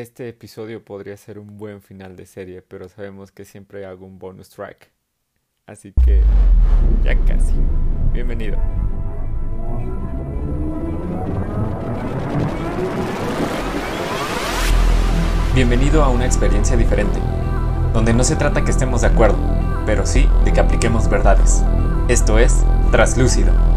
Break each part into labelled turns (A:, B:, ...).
A: Este episodio podría ser un buen final de serie, pero sabemos que siempre hago un bonus track. Así que ya casi. Bienvenido.
B: Bienvenido a una experiencia diferente, donde no se trata que estemos de acuerdo, pero sí de que apliquemos verdades. Esto es Traslúcido.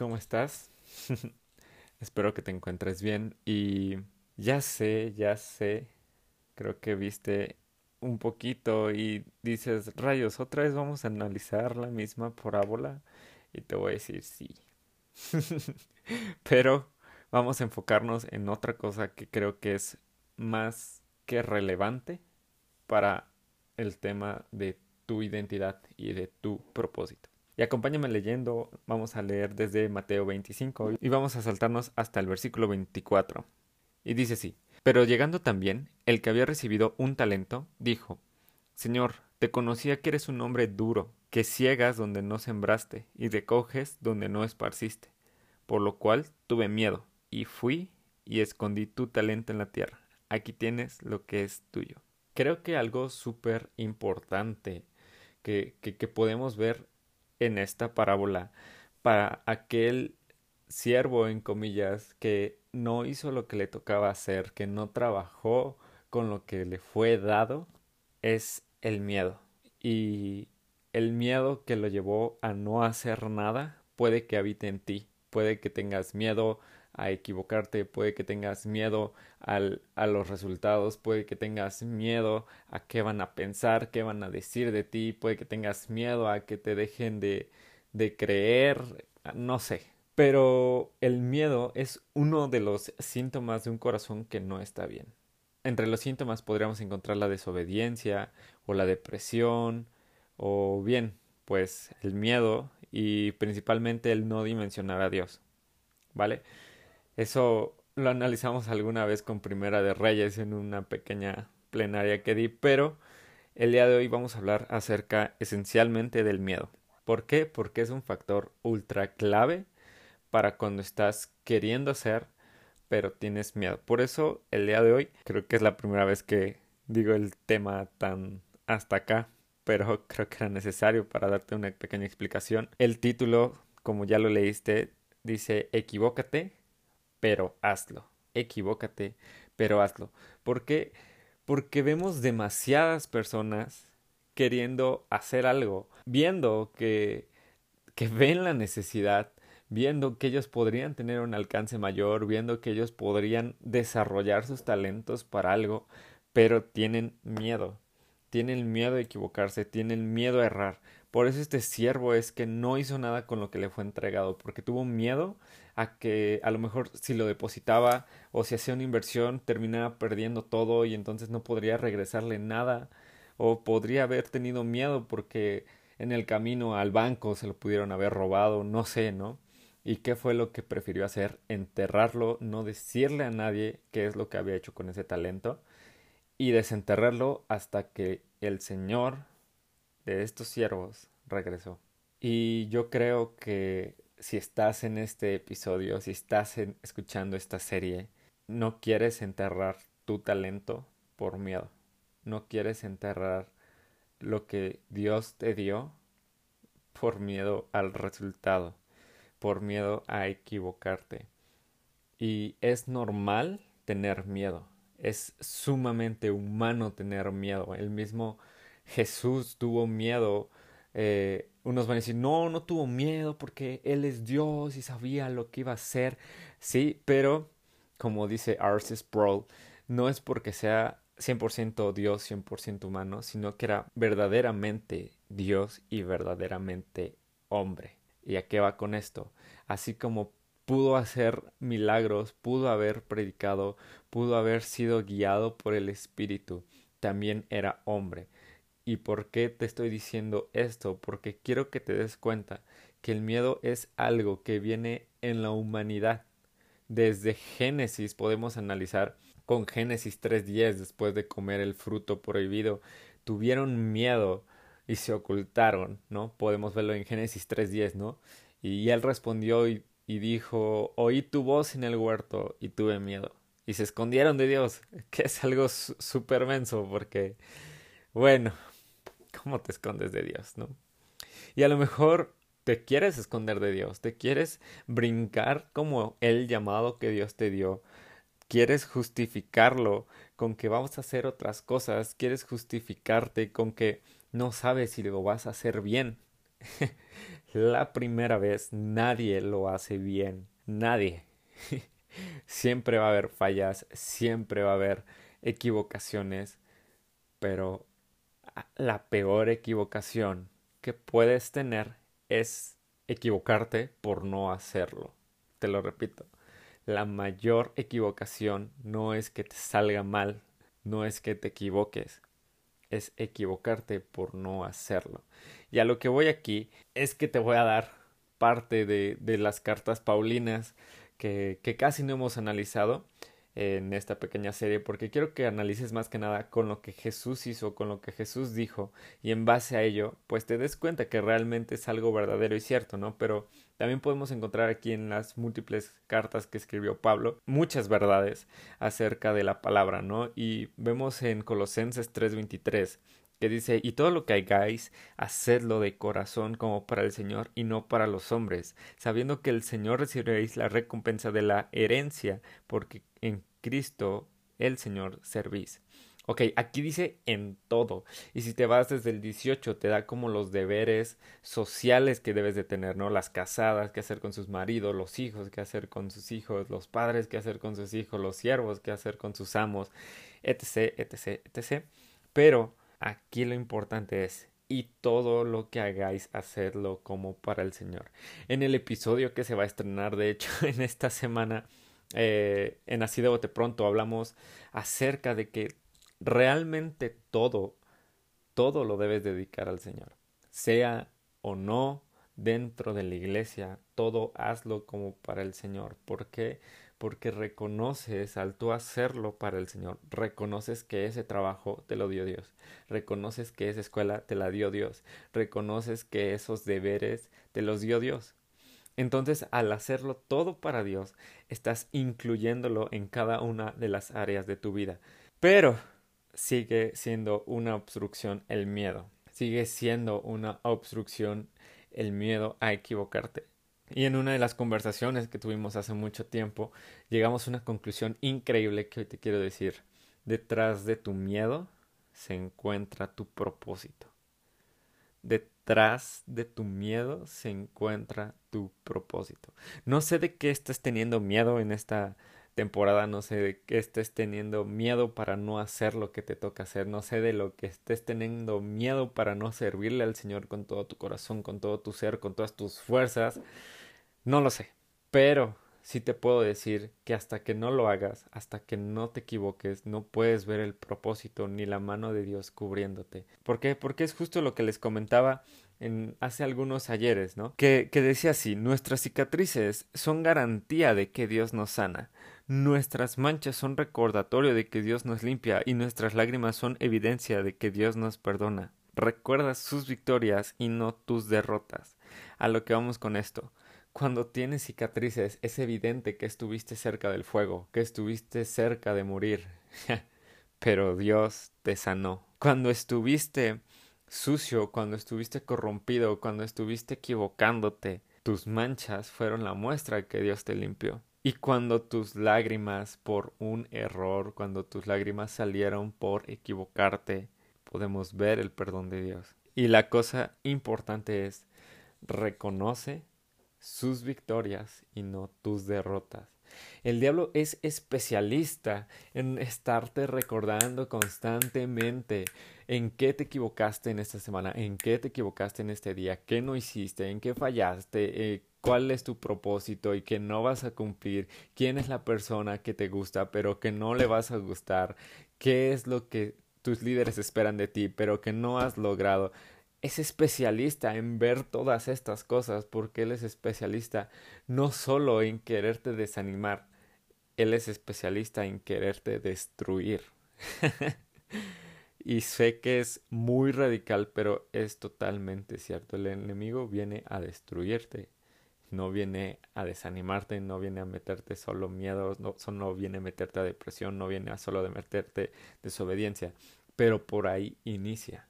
A: ¿Cómo estás? Espero que te encuentres bien y ya sé, ya sé, creo que viste un poquito y dices, rayos, otra vez vamos a analizar la misma parábola y te voy a decir sí. Pero vamos a enfocarnos en otra cosa que creo que es más que relevante para el tema de tu identidad y de tu propósito. Y acompáñame leyendo, vamos a leer desde Mateo 25 y vamos a saltarnos hasta el versículo 24. Y dice así, pero llegando también, el que había recibido un talento, dijo, Señor, te conocía que eres un hombre duro, que ciegas donde no sembraste y recoges donde no esparciste, por lo cual tuve miedo, y fui y escondí tu talento en la tierra. Aquí tienes lo que es tuyo. Creo que algo súper importante que, que, que podemos ver en esta parábola para aquel siervo, en comillas, que no hizo lo que le tocaba hacer, que no trabajó con lo que le fue dado, es el miedo. Y el miedo que lo llevó a no hacer nada puede que habite en ti. Puede que tengas miedo a equivocarte, puede que tengas miedo al, a los resultados, puede que tengas miedo a qué van a pensar, qué van a decir de ti, puede que tengas miedo a que te dejen de, de creer, no sé. Pero el miedo es uno de los síntomas de un corazón que no está bien. Entre los síntomas podríamos encontrar la desobediencia o la depresión o bien, pues el miedo y principalmente el no dimensionar a Dios. ¿Vale? Eso lo analizamos alguna vez con Primera de Reyes en una pequeña plenaria que di, pero el día de hoy vamos a hablar acerca esencialmente del miedo. ¿Por qué? Porque es un factor ultra clave para cuando estás queriendo hacer, pero tienes miedo. Por eso el día de hoy creo que es la primera vez que digo el tema tan hasta acá, pero creo que era necesario para darte una pequeña explicación. El título, como ya lo leíste, dice equivócate, pero hazlo. Equivócate, pero hazlo. ¿Por qué? Porque vemos demasiadas personas queriendo hacer algo, viendo que, que ven la necesidad, viendo que ellos podrían tener un alcance mayor, viendo que ellos podrían desarrollar sus talentos para algo, pero tienen miedo tienen miedo de equivocarse, tienen miedo a errar. Por eso este siervo es que no hizo nada con lo que le fue entregado, porque tuvo miedo a que a lo mejor si lo depositaba o si hacía una inversión terminaba perdiendo todo y entonces no podría regresarle nada o podría haber tenido miedo porque en el camino al banco se lo pudieron haber robado, no sé, ¿no? ¿Y qué fue lo que prefirió hacer? Enterrarlo, no decirle a nadie qué es lo que había hecho con ese talento y desenterrarlo hasta que el Señor de estos siervos regresó. Y yo creo que si estás en este episodio, si estás escuchando esta serie, no quieres enterrar tu talento por miedo. No quieres enterrar lo que Dios te dio por miedo al resultado, por miedo a equivocarte. Y es normal tener miedo es sumamente humano tener miedo. El mismo Jesús tuvo miedo. Eh, unos van a decir, no, no tuvo miedo porque Él es Dios y sabía lo que iba a hacer. Sí, pero como dice R.C. Sproul, no es porque sea 100% Dios, 100% humano, sino que era verdaderamente Dios y verdaderamente hombre. ¿Y a qué va con esto? Así como pudo hacer milagros, pudo haber predicado, pudo haber sido guiado por el Espíritu, también era hombre. ¿Y por qué te estoy diciendo esto? Porque quiero que te des cuenta que el miedo es algo que viene en la humanidad. Desde Génesis podemos analizar con Génesis 3.10 después de comer el fruto prohibido, tuvieron miedo y se ocultaron, ¿no? Podemos verlo en Génesis 3.10, ¿no? Y él respondió y, dijo, oí tu voz en el huerto y tuve miedo. Y se escondieron de Dios, que es algo súper menso porque, bueno, ¿cómo te escondes de Dios, no? Y a lo mejor te quieres esconder de Dios, te quieres brincar como el llamado que Dios te dio, quieres justificarlo con que vamos a hacer otras cosas, quieres justificarte con que no sabes si lo vas a hacer bien. La primera vez nadie lo hace bien, nadie. siempre va a haber fallas, siempre va a haber equivocaciones, pero la peor equivocación que puedes tener es equivocarte por no hacerlo. Te lo repito, la mayor equivocación no es que te salga mal, no es que te equivoques, es equivocarte por no hacerlo. Y a lo que voy aquí es que te voy a dar parte de, de las cartas paulinas que, que casi no hemos analizado en esta pequeña serie porque quiero que analices más que nada con lo que Jesús hizo, con lo que Jesús dijo y en base a ello pues te des cuenta que realmente es algo verdadero y cierto, ¿no? Pero también podemos encontrar aquí en las múltiples cartas que escribió Pablo muchas verdades acerca de la palabra, ¿no? Y vemos en Colosenses 3:23 que dice, y todo lo que hagáis, hacedlo de corazón como para el Señor y no para los hombres, sabiendo que el Señor recibiréis la recompensa de la herencia, porque en Cristo el Señor servís. Ok, aquí dice en todo. Y si te vas desde el 18, te da como los deberes sociales que debes de tener, ¿no? Las casadas, qué hacer con sus maridos, los hijos, qué hacer con sus hijos, los padres, qué hacer con sus hijos, los siervos, qué hacer con sus amos, etc, etc, etc. Pero aquí lo importante es, y todo lo que hagáis, hacerlo como para el Señor. En el episodio que se va a estrenar, de hecho, en esta semana, eh, en Así de Bote Pronto, hablamos acerca de que realmente todo, todo lo debes dedicar al Señor. Sea o no dentro de la iglesia, todo hazlo como para el Señor. ¿Por qué? Porque reconoces al tú hacerlo para el Señor, reconoces que ese trabajo te lo dio Dios, reconoces que esa escuela te la dio Dios, reconoces que esos deberes te los dio Dios. Entonces, al hacerlo todo para Dios, estás incluyéndolo en cada una de las áreas de tu vida. Pero sigue siendo una obstrucción el miedo. Sigue siendo una obstrucción el miedo a equivocarte. Y en una de las conversaciones que tuvimos hace mucho tiempo, llegamos a una conclusión increíble que hoy te quiero decir. Detrás de tu miedo se encuentra tu propósito. Detrás de tu miedo se encuentra tu propósito. No sé de qué estás teniendo miedo en esta temporada, no sé de qué estés teniendo miedo para no hacer lo que te toca hacer, no sé de lo que estés teniendo miedo para no servirle al Señor con todo tu corazón, con todo tu ser, con todas tus fuerzas, no lo sé, pero sí te puedo decir que hasta que no lo hagas, hasta que no te equivoques, no puedes ver el propósito ni la mano de Dios cubriéndote. ¿Por qué? Porque es justo lo que les comentaba en hace algunos ayeres, ¿no? Que, que decía así, nuestras cicatrices son garantía de que Dios nos sana. Nuestras manchas son recordatorio de que Dios nos limpia y nuestras lágrimas son evidencia de que Dios nos perdona. Recuerda sus victorias y no tus derrotas. A lo que vamos con esto. Cuando tienes cicatrices es evidente que estuviste cerca del fuego, que estuviste cerca de morir. Pero Dios te sanó. Cuando estuviste sucio, cuando estuviste corrompido, cuando estuviste equivocándote, tus manchas fueron la muestra que Dios te limpió. Y cuando tus lágrimas por un error, cuando tus lágrimas salieron por equivocarte, podemos ver el perdón de Dios. Y la cosa importante es, reconoce sus victorias y no tus derrotas. El diablo es especialista en estarte recordando constantemente en qué te equivocaste en esta semana, en qué te equivocaste en este día, qué no hiciste, en qué fallaste, eh, cuál es tu propósito y que no vas a cumplir, quién es la persona que te gusta pero que no le vas a gustar, qué es lo que tus líderes esperan de ti pero que no has logrado es especialista en ver todas estas cosas porque él es especialista no solo en quererte desanimar, él es especialista en quererte destruir. Y sé que es muy radical, pero es totalmente cierto. El enemigo viene a destruirte. No viene a desanimarte, no viene a meterte solo miedo, no, no viene a meterte a depresión, no viene a solo de meterte desobediencia. Pero por ahí inicia.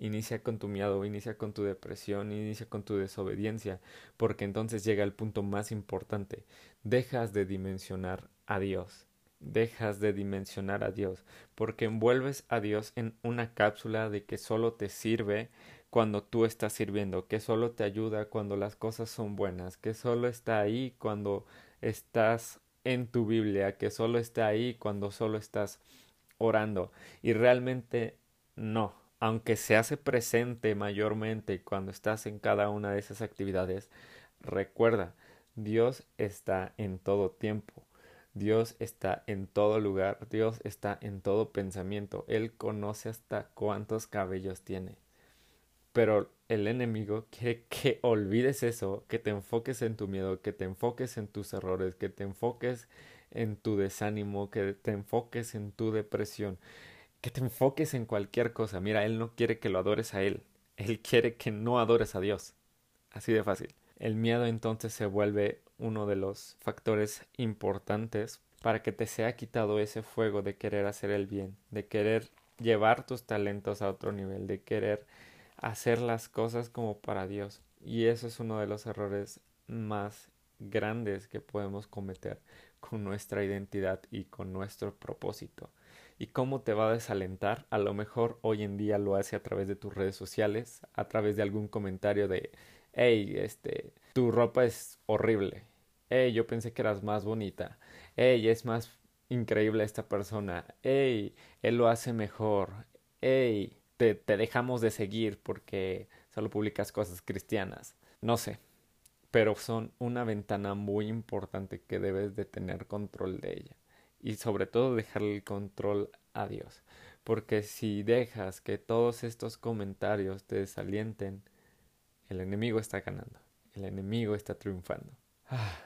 A: Inicia con tu miedo, inicia con tu depresión, inicia con tu desobediencia, porque entonces llega el punto más importante. Dejas de dimensionar a Dios dejas de dimensionar a Dios, porque envuelves a Dios en una cápsula de que solo te sirve cuando tú estás sirviendo, que solo te ayuda cuando las cosas son buenas, que solo está ahí cuando estás en tu Biblia, que solo está ahí cuando solo estás orando. Y realmente no, aunque se hace presente mayormente cuando estás en cada una de esas actividades, recuerda, Dios está en todo tiempo. Dios está en todo lugar, Dios está en todo pensamiento, Él conoce hasta cuántos cabellos tiene. Pero el enemigo quiere que olvides eso, que te enfoques en tu miedo, que te enfoques en tus errores, que te enfoques en tu desánimo, que te enfoques en tu depresión, que te enfoques en cualquier cosa. Mira, Él no quiere que lo adores a Él, Él quiere que no adores a Dios. Así de fácil. El miedo entonces se vuelve uno de los factores importantes para que te sea quitado ese fuego de querer hacer el bien, de querer llevar tus talentos a otro nivel, de querer hacer las cosas como para Dios. Y eso es uno de los errores más grandes que podemos cometer con nuestra identidad y con nuestro propósito. ¿Y cómo te va a desalentar? A lo mejor hoy en día lo hace a través de tus redes sociales, a través de algún comentario de, hey, este, tu ropa es horrible, hey, yo pensé que eras más bonita, hey, es más increíble esta persona, hey, él lo hace mejor, hey, te, te dejamos de seguir porque solo publicas cosas cristianas, no sé, pero son una ventana muy importante que debes de tener control de ella y sobre todo dejarle el control a Dios, porque si dejas que todos estos comentarios te desalienten, el enemigo está ganando, el enemigo está triunfando. Ah.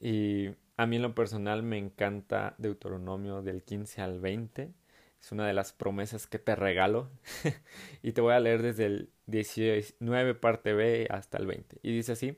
A: Y a mí en lo personal me encanta Deuteronomio del 15 al 20. Es una de las promesas que te regalo. y te voy a leer desde el 19 parte B hasta el 20. Y dice así.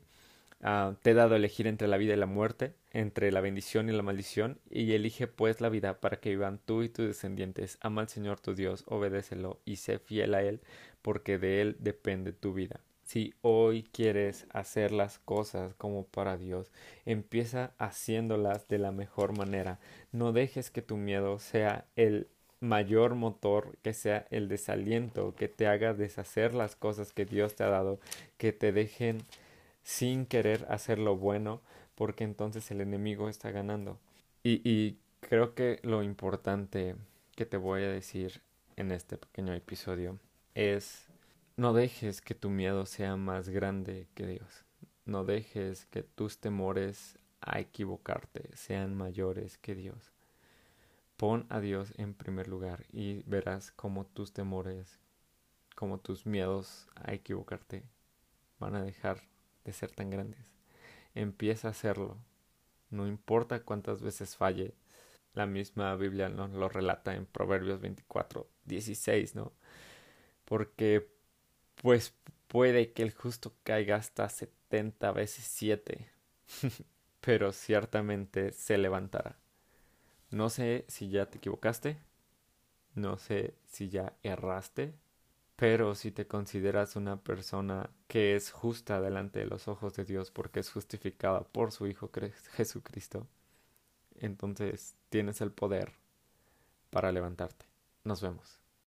A: Ah, te he dado a elegir entre la vida y la muerte, entre la bendición y la maldición, y elige pues la vida para que vivan tú y tus descendientes. Ama al Señor tu Dios, obedécelo y sé fiel a Él, porque de Él depende tu vida. Si hoy quieres hacer las cosas como para Dios, empieza haciéndolas de la mejor manera. No dejes que tu miedo sea el mayor motor, que sea el desaliento, que te haga deshacer las cosas que Dios te ha dado, que te dejen sin querer hacer lo bueno, porque entonces el enemigo está ganando. Y, y creo que lo importante que te voy a decir en este pequeño episodio es no dejes que tu miedo sea más grande que Dios. No dejes que tus temores a equivocarte sean mayores que Dios. Pon a Dios en primer lugar y verás cómo tus temores, como tus miedos a equivocarte van a dejar de ser tan grandes. Empieza a hacerlo. No importa cuántas veces falle. La misma Biblia lo relata en Proverbios 24, 16, ¿no? Porque pues puede que el justo caiga hasta setenta veces siete, pero ciertamente se levantará. No sé si ya te equivocaste, no sé si ya erraste, pero si te consideras una persona que es justa delante de los ojos de Dios porque es justificada por su Hijo Jesucristo, entonces tienes el poder para levantarte. Nos vemos.